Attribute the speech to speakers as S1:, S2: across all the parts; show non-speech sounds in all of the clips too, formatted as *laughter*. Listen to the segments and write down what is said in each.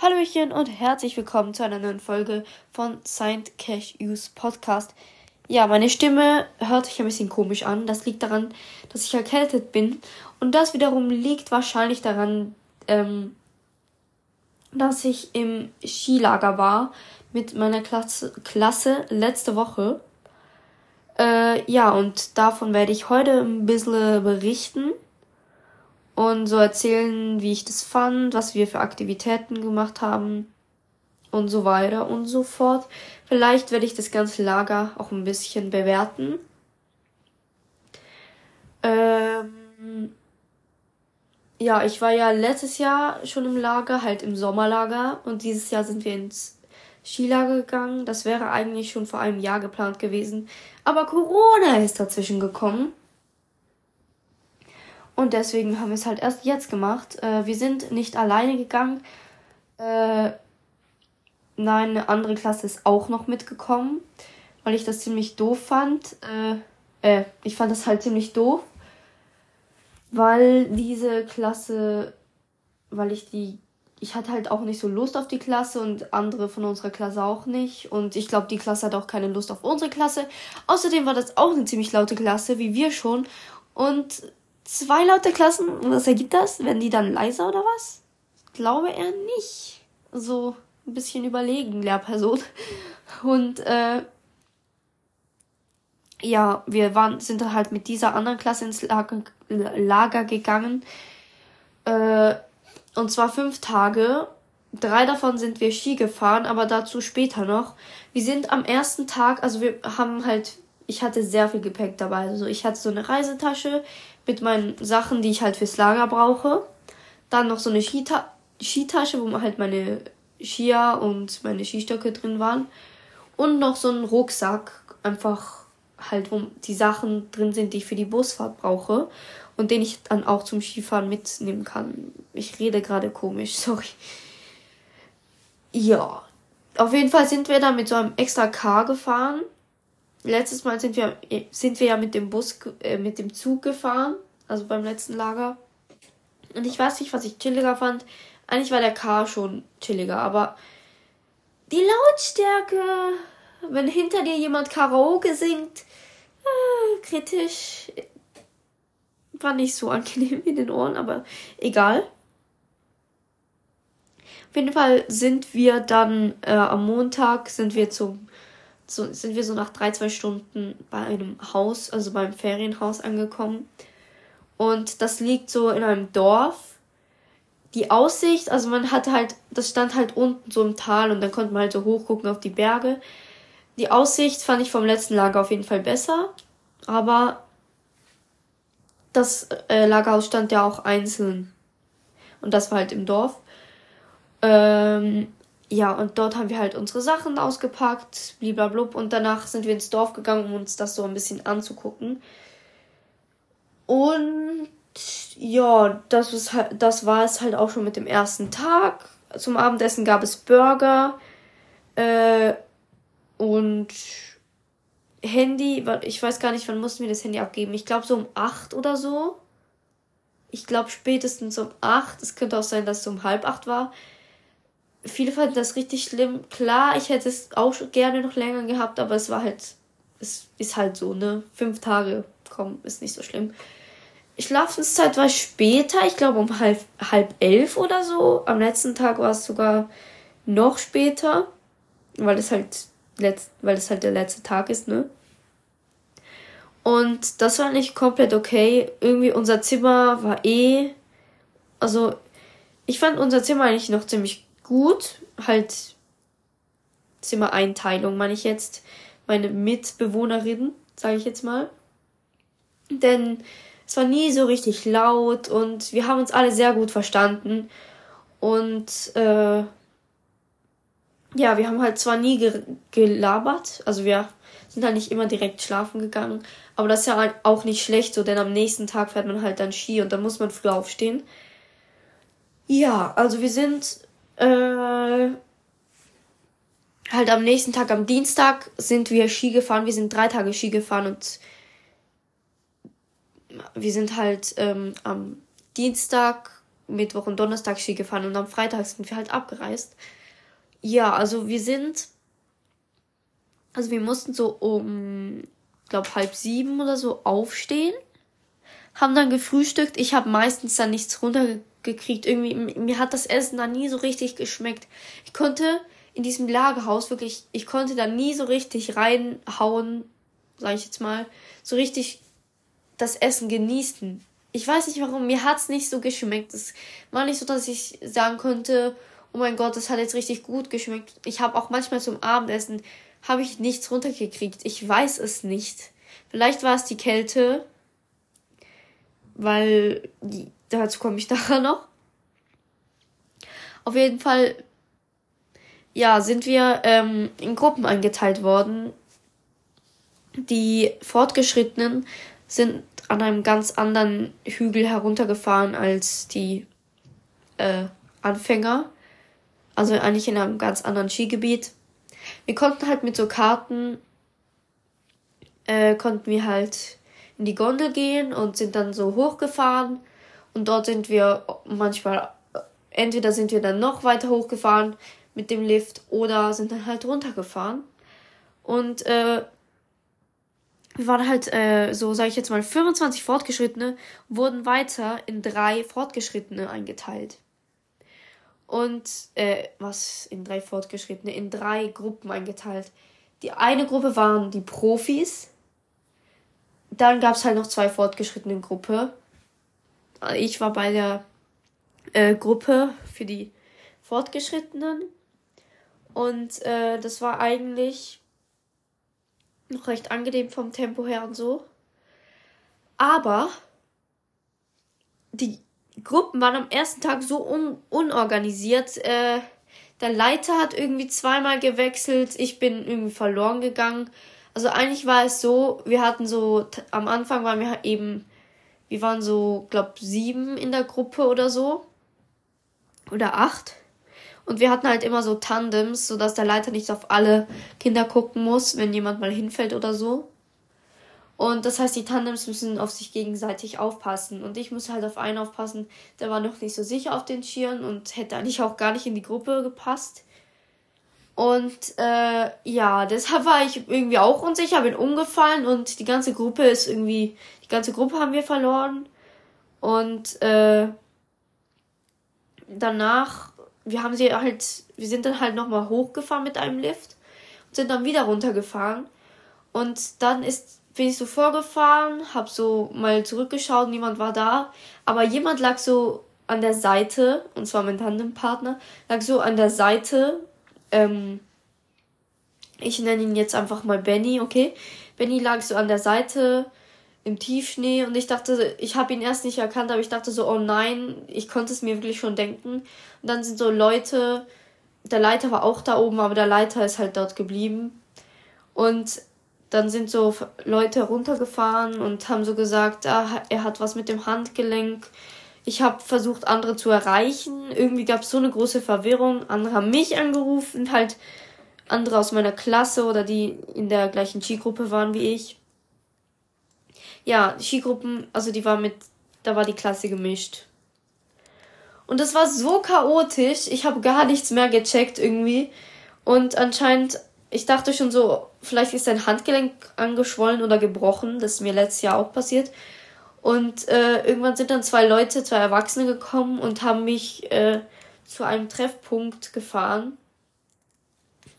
S1: Hallöchen und herzlich willkommen zu einer neuen Folge von Signed Cash Use Podcast. Ja, meine Stimme hört sich ein bisschen komisch an. Das liegt daran, dass ich erkältet bin. Und das wiederum liegt wahrscheinlich daran, ähm, dass ich im Skilager war mit meiner Klasse, Klasse letzte Woche. Äh, ja, und davon werde ich heute ein bisschen berichten und so erzählen, wie ich das fand, was wir für Aktivitäten gemacht haben und so weiter und so fort. Vielleicht werde ich das ganze Lager auch ein bisschen bewerten. Ähm, ja, ich war ja letztes Jahr schon im Lager, halt im Sommerlager und dieses Jahr sind wir ins Skilager gegangen. Das wäre eigentlich schon vor einem Jahr geplant gewesen, aber Corona ist dazwischen gekommen und deswegen haben wir es halt erst jetzt gemacht. Äh, wir sind nicht alleine gegangen. Äh, nein, eine andere Klasse ist auch noch mitgekommen, weil ich das ziemlich doof fand. Äh, äh, ich fand das halt ziemlich doof, weil diese Klasse, weil ich die, ich hatte halt auch nicht so Lust auf die Klasse und andere von unserer Klasse auch nicht. Und ich glaube, die Klasse hat auch keine Lust auf unsere Klasse. Außerdem war das auch eine ziemlich laute Klasse, wie wir schon. Und zwei laute Klassen. Und was ergibt das? Werden die dann leiser oder was? Glaube eher nicht. So ein bisschen überlegen, Lehrperson. Und äh, ja, wir waren, sind halt mit dieser anderen Klasse ins Lager, Lager gegangen. Äh, und zwar fünf Tage. Drei davon sind wir Ski gefahren, aber dazu später noch. Wir sind am ersten Tag, also wir haben halt, ich hatte sehr viel Gepäck dabei. Also ich hatte so eine Reisetasche mit meinen Sachen, die ich halt fürs Lager brauche. Dann noch so eine Skita Skitasche, wo halt meine Skier und meine Skistöcke drin waren. Und noch so einen Rucksack, einfach halt, wo die Sachen drin sind, die ich für die Busfahrt brauche. Und den ich dann auch zum Skifahren mitnehmen kann. Ich rede gerade komisch, *laughs* sorry. Ja. Auf jeden Fall sind wir dann mit so einem extra Car gefahren letztes Mal sind wir, sind wir ja mit dem Bus, äh, mit dem Zug gefahren, also beim letzten Lager. Und ich weiß nicht, was ich chilliger fand. Eigentlich war der Car schon chilliger, aber die Lautstärke, wenn hinter dir jemand Karaoke singt, äh, kritisch, war nicht so angenehm in den Ohren, aber egal. Auf jeden Fall sind wir dann äh, am Montag sind wir zum so sind wir so nach drei, zwei Stunden bei einem Haus, also beim Ferienhaus angekommen. Und das liegt so in einem Dorf. Die Aussicht, also man hatte halt, das stand halt unten so im Tal und dann konnte man halt so hochgucken auf die Berge. Die Aussicht fand ich vom letzten Lager auf jeden Fall besser, aber das äh, Lagerhaus stand ja auch einzeln. Und das war halt im Dorf. Ähm, ja, und dort haben wir halt unsere Sachen ausgepackt, bliblablub, und danach sind wir ins Dorf gegangen, um uns das so ein bisschen anzugucken. Und ja, das, ist halt, das war es halt auch schon mit dem ersten Tag. Zum Abendessen gab es Burger äh, und Handy. Ich weiß gar nicht, wann mussten wir das Handy abgeben. Ich glaube so um acht oder so. Ich glaube spätestens um acht. Es könnte auch sein, dass es um halb acht war viele fanden das richtig schlimm. Klar, ich hätte es auch gerne noch länger gehabt, aber es war halt, es ist halt so, ne? Fünf Tage, komm, ist nicht so schlimm. Schlafenszeit war später, ich glaube um halb, halb elf oder so. Am letzten Tag war es sogar noch später, weil es halt, letzt, weil es halt der letzte Tag ist, ne? Und das war nicht komplett okay. Irgendwie unser Zimmer war eh, also ich fand unser Zimmer eigentlich noch ziemlich gut. Halt Zimmereinteilung, meine ich jetzt. Meine Mitbewohnerin, sage ich jetzt mal. Denn es war nie so richtig laut und wir haben uns alle sehr gut verstanden. Und äh, ja, wir haben halt zwar nie ge gelabert, also wir sind halt nicht immer direkt schlafen gegangen, aber das ist ja halt auch nicht schlecht so, denn am nächsten Tag fährt man halt dann Ski und dann muss man früh aufstehen. Ja, also wir sind äh, halt am nächsten Tag, am Dienstag, sind wir Ski gefahren. Wir sind drei Tage Ski gefahren und wir sind halt ähm, am Dienstag Mittwoch und Donnerstag Ski gefahren und am Freitag sind wir halt abgereist. Ja, also wir sind, also wir mussten so um, glaube halb sieben oder so aufstehen, haben dann gefrühstückt. Ich habe meistens dann nichts runtergekriegt. Irgendwie mir hat das Essen da nie so richtig geschmeckt. Ich konnte in diesem Lagerhaus wirklich, ich konnte da nie so richtig reinhauen, sage ich jetzt mal, so richtig das Essen genießen. Ich weiß nicht warum, mir hat's nicht so geschmeckt. Es war nicht so, dass ich sagen konnte, oh mein Gott, das hat jetzt richtig gut geschmeckt. Ich habe auch manchmal zum Abendessen habe ich nichts runtergekriegt. Ich weiß es nicht. Vielleicht war es die Kälte, weil dazu komme ich *laughs* nachher noch. Auf jeden Fall ja, sind wir ähm, in Gruppen eingeteilt worden. Die Fortgeschrittenen sind an einem ganz anderen Hügel heruntergefahren als die äh, Anfänger. Also eigentlich in einem ganz anderen Skigebiet. Wir konnten halt mit so Karten, äh, konnten wir halt in die Gondel gehen und sind dann so hochgefahren. Und dort sind wir manchmal, entweder sind wir dann noch weiter hochgefahren, mit dem Lift oder sind dann halt runtergefahren. Und äh, wir waren halt äh, so, sage ich jetzt mal, 25 Fortgeschrittene, wurden weiter in drei Fortgeschrittene eingeteilt. Und, äh, was in drei Fortgeschrittene, in drei Gruppen eingeteilt. Die eine Gruppe waren die Profis. Dann gab es halt noch zwei fortgeschrittene Gruppe. Ich war bei der äh, Gruppe für die Fortgeschrittenen. Und äh, das war eigentlich noch recht angenehm vom Tempo her und so. Aber die Gruppen waren am ersten Tag so un unorganisiert. Äh, der Leiter hat irgendwie zweimal gewechselt. Ich bin irgendwie verloren gegangen. Also eigentlich war es so, wir hatten so, am Anfang waren wir eben, wir waren so, glaub, sieben in der Gruppe oder so. Oder acht. Und wir hatten halt immer so Tandems, sodass der Leiter nicht auf alle Kinder gucken muss, wenn jemand mal hinfällt oder so. Und das heißt, die Tandems müssen auf sich gegenseitig aufpassen. Und ich muss halt auf einen aufpassen, der war noch nicht so sicher auf den Skiern und hätte eigentlich auch gar nicht in die Gruppe gepasst. Und äh, ja, deshalb war ich irgendwie auch unsicher, bin umgefallen und die ganze Gruppe ist irgendwie, die ganze Gruppe haben wir verloren. Und äh, danach wir haben sie halt, wir sind dann halt nochmal hochgefahren mit einem Lift und sind dann wieder runtergefahren. Und dann ist, bin ich so vorgefahren, hab so mal zurückgeschaut, niemand war da, aber jemand lag so an der Seite, und zwar mein Tandempartner, lag so an der Seite, ähm, ich nenne ihn jetzt einfach mal Benny, okay? Benny lag so an der Seite, im Tiefschnee und ich dachte, ich habe ihn erst nicht erkannt, aber ich dachte so, oh nein, ich konnte es mir wirklich schon denken. Und dann sind so Leute, der Leiter war auch da oben, aber der Leiter ist halt dort geblieben. Und dann sind so Leute runtergefahren und haben so gesagt, ah, er hat was mit dem Handgelenk. Ich habe versucht, andere zu erreichen. Irgendwie gab es so eine große Verwirrung. Andere haben mich angerufen, halt andere aus meiner Klasse oder die in der gleichen Skigruppe waren wie ich ja, Skigruppen, also die war mit, da war die Klasse gemischt. Und das war so chaotisch, ich habe gar nichts mehr gecheckt irgendwie. Und anscheinend, ich dachte schon so, vielleicht ist sein Handgelenk angeschwollen oder gebrochen. Das ist mir letztes Jahr auch passiert. Und äh, irgendwann sind dann zwei Leute, zwei Erwachsene gekommen und haben mich äh, zu einem Treffpunkt gefahren.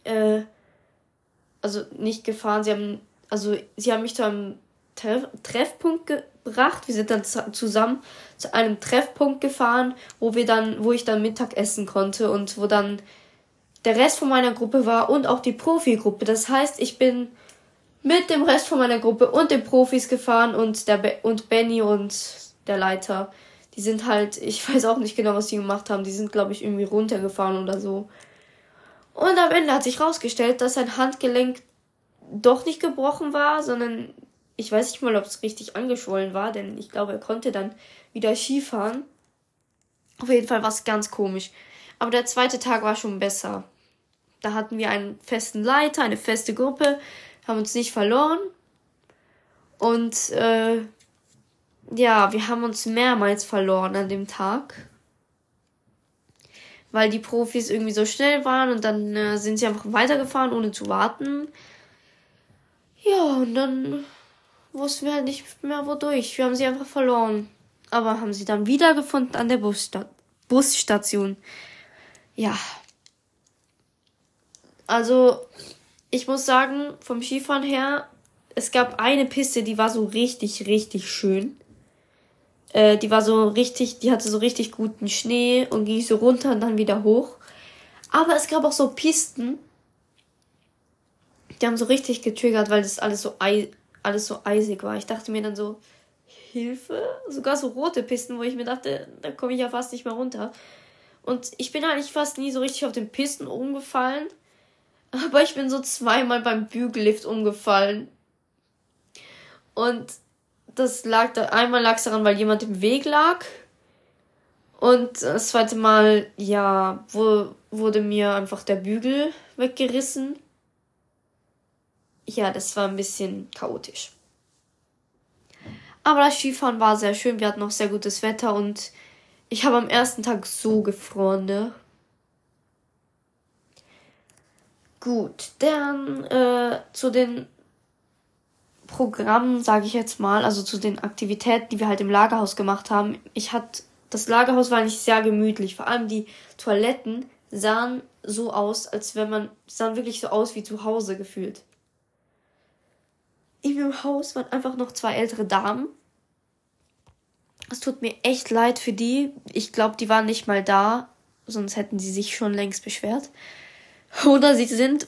S1: Äh, also nicht gefahren, sie haben, also sie haben mich zu einem Treffpunkt gebracht. Wir sind dann zusammen zu einem Treffpunkt gefahren, wo wir dann, wo ich dann Mittag essen konnte und wo dann der Rest von meiner Gruppe war und auch die Profigruppe. Das heißt, ich bin mit dem Rest von meiner Gruppe und den Profis gefahren und der Be und Benny und der Leiter. Die sind halt, *laughs* ich weiß auch nicht genau, was die gemacht haben. Die sind, glaube ich, irgendwie runtergefahren oder so. Und am Ende hat sich rausgestellt, dass sein Handgelenk doch nicht gebrochen war, sondern ich weiß nicht mal, ob es richtig angeschwollen war, denn ich glaube, er konnte dann wieder Skifahren. Auf jeden Fall war es ganz komisch. Aber der zweite Tag war schon besser. Da hatten wir einen festen Leiter, eine feste Gruppe, haben uns nicht verloren. Und äh, ja, wir haben uns mehrmals verloren an dem Tag. weil die Profis irgendwie so schnell waren und dann äh, sind sie einfach weitergefahren, ohne zu warten. Ja, und dann wussten wir halt nicht mehr wodurch. Wir haben sie einfach verloren. Aber haben sie dann wiedergefunden an der Bussta Busstation. Ja. Also, ich muss sagen, vom Skifahren her, es gab eine Piste, die war so richtig, richtig schön. Äh, die war so richtig, die hatte so richtig guten Schnee und ging so runter und dann wieder hoch. Aber es gab auch so Pisten, die haben so richtig getriggert, weil das alles so, alles so eisig war. Ich dachte mir dann so, Hilfe? Sogar so rote Pisten, wo ich mir dachte, da komme ich ja fast nicht mehr runter. Und ich bin eigentlich fast nie so richtig auf den Pisten umgefallen. Aber ich bin so zweimal beim Bügellift umgefallen. Und das lag da, einmal lag es daran, weil jemand im Weg lag. Und das zweite Mal, ja, wo, wurde mir einfach der Bügel weggerissen. Ja, das war ein bisschen chaotisch. Aber das Skifahren war sehr schön. Wir hatten auch sehr gutes Wetter und ich habe am ersten Tag so gefroren, ne? Gut, dann äh, zu den Programmen, sage ich jetzt mal, also zu den Aktivitäten, die wir halt im Lagerhaus gemacht haben. Ich hatte das Lagerhaus war nicht sehr gemütlich. Vor allem die Toiletten sahen so aus, als wenn man sahen wirklich so aus wie zu Hause gefühlt. In dem Haus waren einfach noch zwei ältere Damen. Es tut mir echt leid für die. Ich glaube, die waren nicht mal da, sonst hätten sie sich schon längst beschwert. Oder sie sind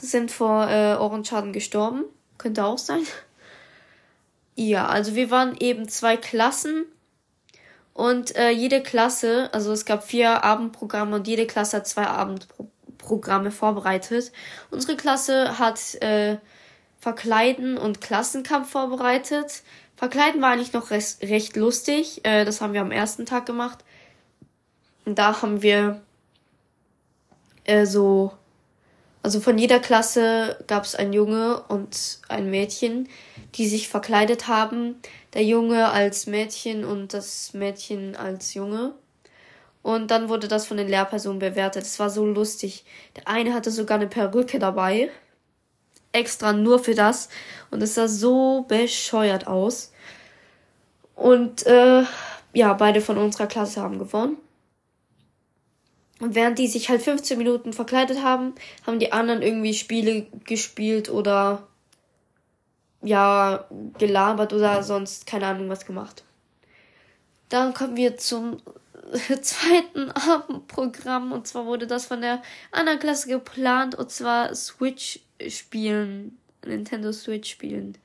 S1: sind vor äh, Ohrenschaden gestorben. Könnte auch sein. Ja, also wir waren eben zwei Klassen und äh, jede Klasse, also es gab vier Abendprogramme und jede Klasse hat zwei Abendprogramme vorbereitet. Unsere Klasse hat äh, Verkleiden und Klassenkampf vorbereitet. Verkleiden war eigentlich noch recht, recht lustig. Äh, das haben wir am ersten Tag gemacht. Und da haben wir äh, so also von jeder Klasse gab es ein Junge und ein Mädchen, die sich verkleidet haben. Der Junge als Mädchen und das Mädchen als Junge. Und dann wurde das von den Lehrpersonen bewertet. Es war so lustig. Der eine hatte sogar eine Perücke dabei. Extra nur für das. Und es sah so bescheuert aus. Und äh, ja, beide von unserer Klasse haben gewonnen. Und während die sich halt 15 Minuten verkleidet haben, haben die anderen irgendwie Spiele gespielt oder ja, gelabert oder sonst keine Ahnung was gemacht. Dann kommen wir zum *laughs* zweiten Abendprogramm. Und zwar wurde das von der anderen Klasse geplant. Und zwar Switch spielen, Nintendo Switch spielen.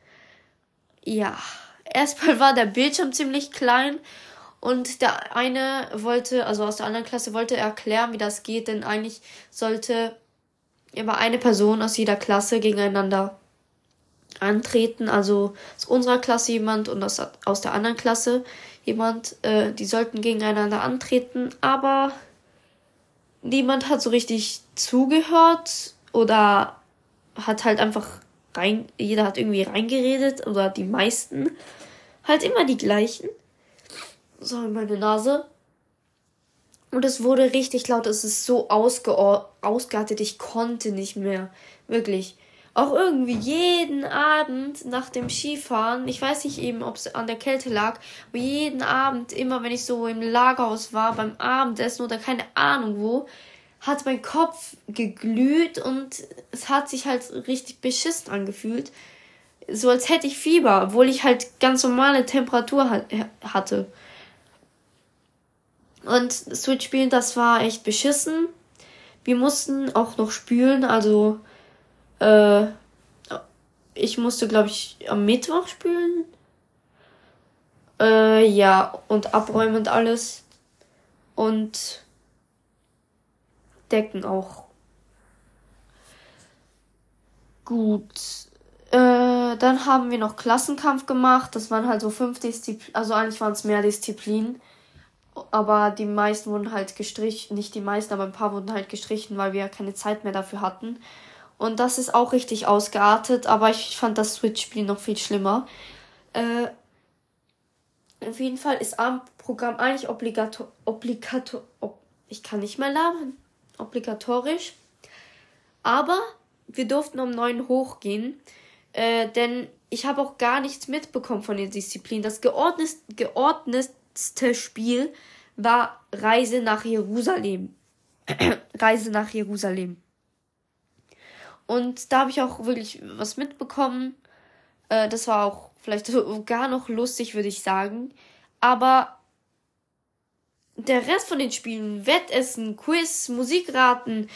S1: Ja, erstmal war der Bildschirm ziemlich klein. Und der eine wollte, also aus der anderen Klasse, wollte erklären, wie das geht, denn eigentlich sollte immer eine Person aus jeder Klasse gegeneinander antreten. Also aus unserer Klasse jemand und aus, aus der anderen Klasse jemand. Äh, die sollten gegeneinander antreten, aber niemand hat so richtig zugehört oder hat halt einfach rein, jeder hat irgendwie reingeredet oder die meisten. Halt immer die gleichen so in meine Nase. Und es wurde richtig laut. Es ist so ausgeartet. Ich konnte nicht mehr. Wirklich. Auch irgendwie jeden Abend nach dem Skifahren, ich weiß nicht eben, ob es an der Kälte lag, aber jeden Abend, immer wenn ich so im Lagerhaus war, beim Abendessen oder keine Ahnung wo, hat mein Kopf geglüht und es hat sich halt richtig beschissen angefühlt. So als hätte ich Fieber, obwohl ich halt ganz normale Temperatur hatte. Und Switch spielen, das war echt beschissen. Wir mussten auch noch spülen, also äh, ich musste, glaube ich, am Mittwoch spülen. Äh, ja, und abräumen und alles. Und decken auch. Gut. Äh, dann haben wir noch Klassenkampf gemacht. Das waren halt so fünf Disziplinen, also eigentlich waren es mehr Disziplinen aber die meisten wurden halt gestrichen, nicht die meisten, aber ein paar wurden halt gestrichen, weil wir keine Zeit mehr dafür hatten. Und das ist auch richtig ausgeartet, aber ich fand das Switch-Spiel noch viel schlimmer. Äh, auf jeden Fall ist Abend, Programm eigentlich obligator, obligator, ob, ich kann nicht mehr labern, obligatorisch. Aber wir durften um neun hochgehen, äh, denn ich habe auch gar nichts mitbekommen von der Disziplin. Das geordnet, geordnetste Spiel war Reise nach Jerusalem. *clears throat* Reise nach Jerusalem. Und da habe ich auch wirklich was mitbekommen. Äh, das war auch vielleicht *laughs* gar noch lustig, würde ich sagen. Aber der Rest von den Spielen, Wettessen, Quiz, Musikraten,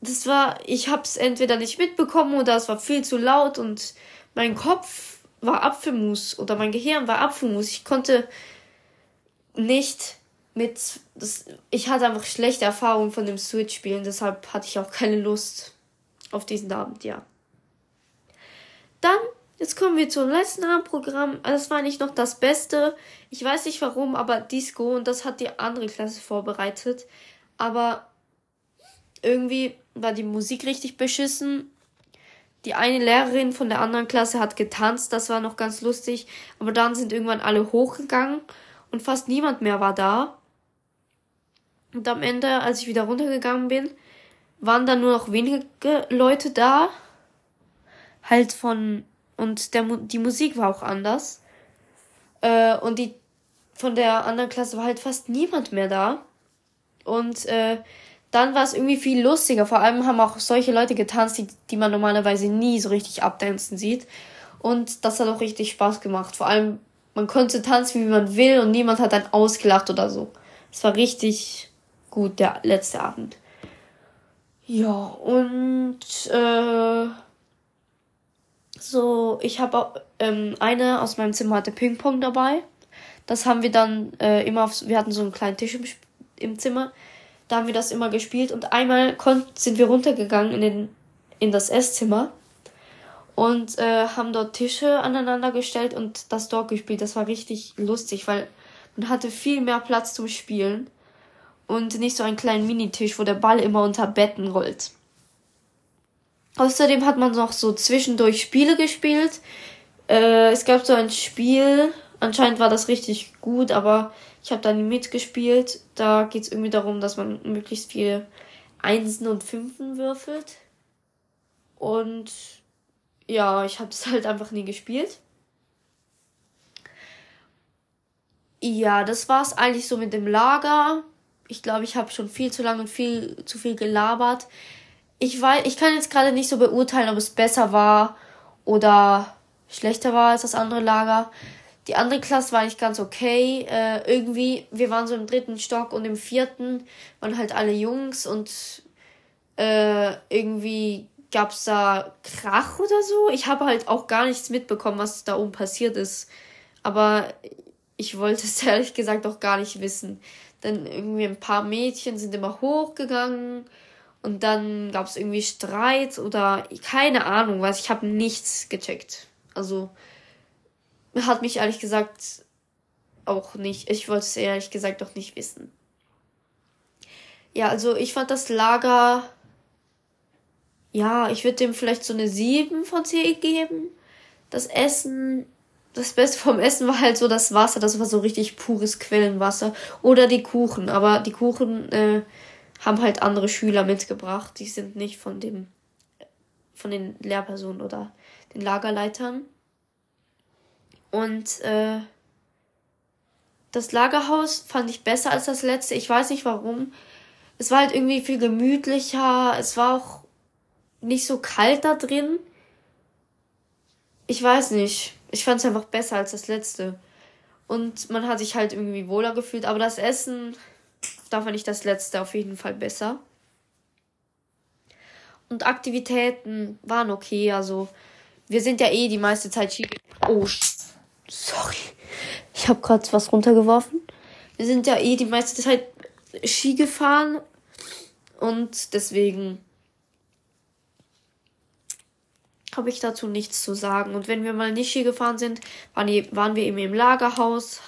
S1: das war, ich habe es entweder nicht mitbekommen oder es war viel zu laut und mein Kopf war Apfelmus oder mein Gehirn war Apfelmus. Ich konnte nicht mit, das, ich hatte einfach schlechte Erfahrungen von dem Switch-Spielen, deshalb hatte ich auch keine Lust auf diesen Abend, ja. Dann, jetzt kommen wir zum letzten Abendprogramm. Das war nicht noch das Beste. Ich weiß nicht warum, aber Disco und das hat die andere Klasse vorbereitet. Aber irgendwie war die Musik richtig beschissen die eine Lehrerin von der anderen Klasse hat getanzt, das war noch ganz lustig, aber dann sind irgendwann alle hochgegangen und fast niemand mehr war da. Und am Ende, als ich wieder runtergegangen bin, waren dann nur noch wenige Leute da. Halt von und der die Musik war auch anders. Äh, und die von der anderen Klasse war halt fast niemand mehr da. Und äh, dann war es irgendwie viel lustiger. Vor allem haben auch solche Leute getanzt, die, die man normalerweise nie so richtig abdancen sieht. Und das hat auch richtig Spaß gemacht. Vor allem, man konnte tanzen, wie man will und niemand hat dann ausgelacht oder so. Es war richtig gut, der letzte Abend. Ja, und äh, so, ich habe auch, ähm, eine aus meinem Zimmer hatte Ping-Pong dabei. Das haben wir dann äh, immer auf, wir hatten so einen kleinen Tisch im, im Zimmer da haben wir das immer gespielt und einmal sind wir runtergegangen in, den, in das Esszimmer und äh, haben dort Tische aneinander gestellt und das dort gespielt. Das war richtig lustig, weil man hatte viel mehr Platz zum Spielen und nicht so einen kleinen Minitisch, wo der Ball immer unter Betten rollt. Außerdem hat man noch so zwischendurch Spiele gespielt. Äh, es gab so ein Spiel, anscheinend war das richtig gut, aber ich habe da nie mitgespielt. Da geht es irgendwie darum, dass man möglichst viele Einsen und Fünfen würfelt. Und ja, ich habe es *laughs* halt einfach nie gespielt. Ja, das war's eigentlich so mit dem Lager. Ich glaube, ich habe schon viel zu lange und viel zu viel gelabert. Ich weiß, ich kann jetzt gerade nicht so beurteilen, ob es besser war oder schlechter war als das andere Lager. Die andere Klasse war nicht ganz okay. Äh, irgendwie, wir waren so im dritten Stock und im vierten waren halt alle Jungs und äh, irgendwie gab's da Krach oder so. Ich habe halt auch gar nichts mitbekommen, was da oben passiert ist. Aber ich wollte es *laughs* ehrlich gesagt auch gar nicht wissen. Dann irgendwie ein paar Mädchen sind immer hochgegangen und dann gab's irgendwie Streit oder keine Ahnung was. Ich habe nichts gecheckt. Also hat mich ehrlich gesagt auch nicht, ich wollte es ehrlich gesagt auch nicht wissen. Ja, also ich fand das Lager, ja, ich würde dem vielleicht so eine 7 von 10 geben. Das Essen, das Beste vom Essen war halt so das Wasser, das war so richtig pures Quellenwasser. Oder die Kuchen, aber die Kuchen äh, haben halt andere Schüler mitgebracht. Die sind nicht von dem, von den Lehrpersonen oder den Lagerleitern. Und äh, das Lagerhaus fand ich besser als das letzte. Ich weiß nicht warum. Es war halt irgendwie viel gemütlicher. Es war auch nicht so kalt da drin. Ich weiß nicht. Ich fand es einfach besser als das letzte. Und man hat sich halt irgendwie wohler gefühlt. Aber das Essen, da fand ich das letzte auf jeden Fall besser. Und Aktivitäten waren okay. Also wir sind ja eh die meiste Zeit Ski. Oh, Sorry. Ich habe gerade was runtergeworfen. Wir sind ja eh die meiste Zeit Ski gefahren und deswegen habe ich dazu nichts zu sagen. Und wenn wir mal nicht Ski gefahren sind, waren, waren wir eben im Lagerhaus,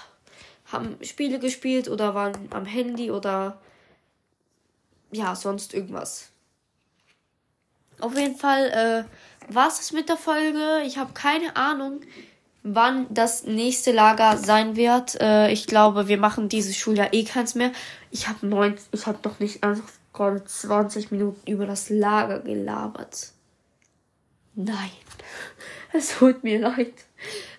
S1: haben Spiele gespielt oder waren am Handy oder ja, sonst irgendwas. Auf jeden Fall äh, war es mit der Folge. Ich habe keine Ahnung, wann das nächste Lager sein wird. Äh, ich glaube, wir machen dieses Schuljahr eh keins mehr. Ich habe neun, ich habe doch nicht einfach gerade 20 Minuten über das Lager gelabert. Nein, es tut mir leid.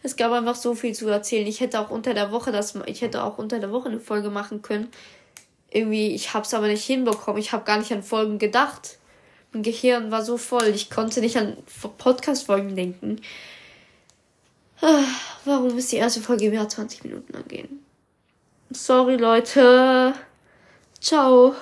S1: Es gab einfach so viel zu erzählen. Ich hätte auch unter der Woche das, ich hätte auch unter der Woche eine Folge machen können. Irgendwie, ich habe es aber nicht hinbekommen. Ich habe gar nicht an Folgen gedacht. Mein Gehirn war so voll. Ich konnte nicht an Podcast-Folgen denken. Ah, warum ist die erste Folge mehr als 20 Minuten angehen? Sorry, Leute. Ciao.